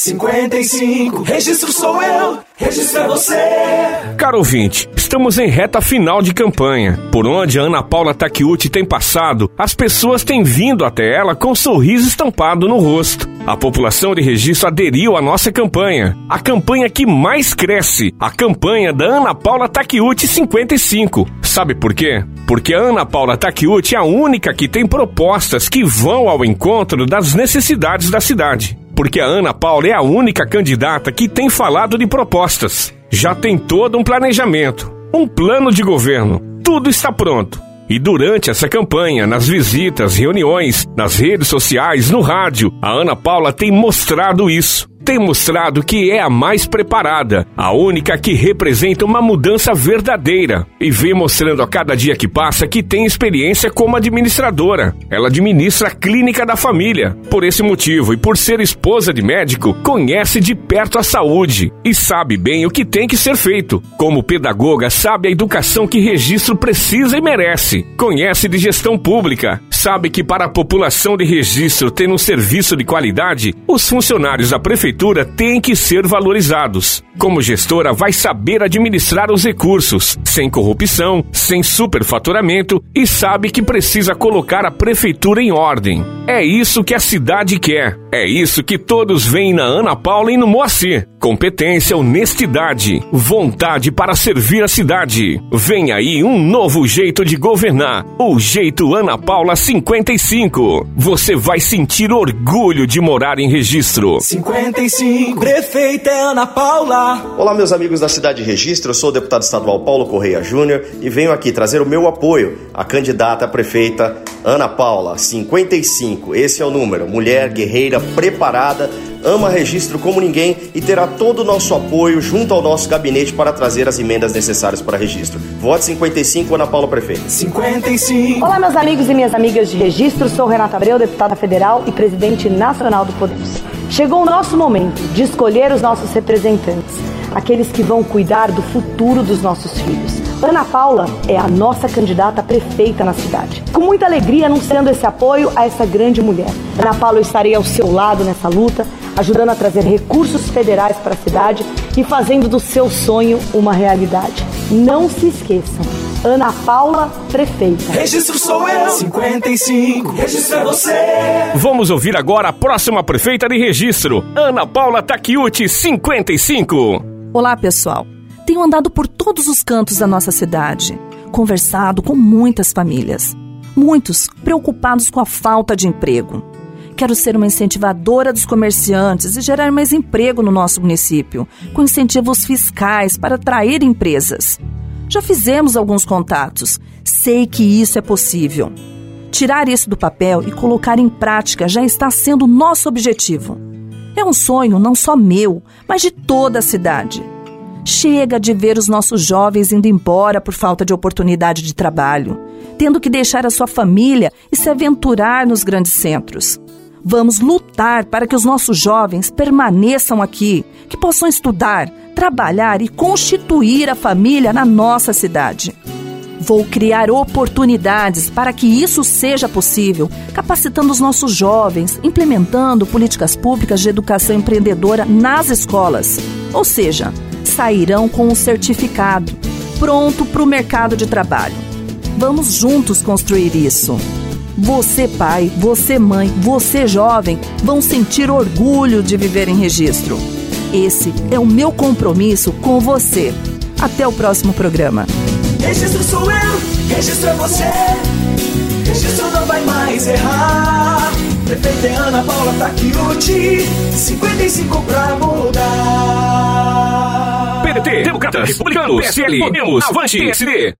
55, registro sou eu, registro é você. Caro ouvinte, estamos em reta final de campanha. Por onde a Ana Paula Takiuti tem passado, as pessoas têm vindo até ela com um sorriso estampado no rosto. A população de registro aderiu à nossa campanha, a campanha que mais cresce, a campanha da Ana Paula Takiuti 55. Sabe por quê? Porque a Ana Paula Takiuti é a única que tem propostas que vão ao encontro das necessidades da cidade porque a Ana Paula é a única candidata que tem falado de propostas. Já tem todo um planejamento, um plano de governo. Tudo está pronto. E durante essa campanha, nas visitas, reuniões, nas redes sociais, no rádio, a Ana Paula tem mostrado isso tem mostrado que é a mais preparada, a única que representa uma mudança verdadeira e vem mostrando a cada dia que passa que tem experiência como administradora. Ela administra a clínica da família. Por esse motivo e por ser esposa de médico, conhece de perto a saúde e sabe bem o que tem que ser feito. Como pedagoga, sabe a educação que registro precisa e merece. Conhece de gestão pública, sabe que para a população de registro ter um serviço de qualidade, os funcionários da prefeitura têm que ser valorizados. Como gestora, vai saber administrar os recursos, sem corrupção, sem superfaturamento e sabe que precisa colocar a prefeitura em ordem. É isso que a cidade quer. É isso que todos veem na Ana Paula e no Moacir. Competência, honestidade, vontade para servir a cidade. Vem aí um novo jeito de governar. O jeito Ana Paula 55. Você vai sentir orgulho de morar em registro. 55, prefeita é Ana Paula. Olá, meus amigos da cidade de registro. Eu sou o deputado estadual Paulo Correia Júnior e venho aqui trazer o meu apoio à candidata a prefeita Ana Paula 55. Esse é o número. Mulher guerreira preparada ama registro como ninguém e terá todo o nosso apoio junto ao nosso gabinete para trazer as emendas necessárias para registro. Vote 55, Ana Paula Prefeita. 55. Olá, meus amigos e minhas amigas de registro. Sou Renata Abreu, deputada federal e presidente nacional do Podemos. Chegou o nosso momento de escolher os nossos representantes, aqueles que vão cuidar do futuro dos nossos filhos. Ana Paula é a nossa candidata a prefeita na cidade. Com muita alegria anunciando esse apoio a essa grande mulher. Ana Paula, eu estarei ao seu lado nessa luta, ajudando a trazer recursos federais para a cidade e fazendo do seu sonho uma realidade. Não se esqueçam. Ana Paula, prefeita. Registro sou eu, 55, registro é você. Vamos ouvir agora a próxima prefeita de registro, Ana Paula Takiuti 55. Olá, pessoal. Tenho andado por todos os cantos da nossa cidade, conversado com muitas famílias, muitos preocupados com a falta de emprego. Quero ser uma incentivadora dos comerciantes e gerar mais emprego no nosso município, com incentivos fiscais para atrair empresas. Já fizemos alguns contatos, sei que isso é possível. Tirar isso do papel e colocar em prática já está sendo nosso objetivo. É um sonho não só meu, mas de toda a cidade. Chega de ver os nossos jovens indo embora por falta de oportunidade de trabalho, tendo que deixar a sua família e se aventurar nos grandes centros. Vamos lutar para que os nossos jovens permaneçam aqui, que possam estudar, trabalhar e constituir a família na nossa cidade. Vou criar oportunidades para que isso seja possível, capacitando os nossos jovens, implementando políticas públicas de educação empreendedora nas escolas. Ou seja, sairão com um certificado, pronto para o mercado de trabalho. Vamos juntos construir isso. Você, pai, você, mãe, você, jovem, vão sentir orgulho de viver em registro. Esse é o meu compromisso com você. Até o próximo programa. Registro sou eu, registro é você. Registro não vai mais errar. Prefeita Ana Paula Taquiuti, 55 pra mudar. Republicanos, CL, Podemos, Avante, PSD.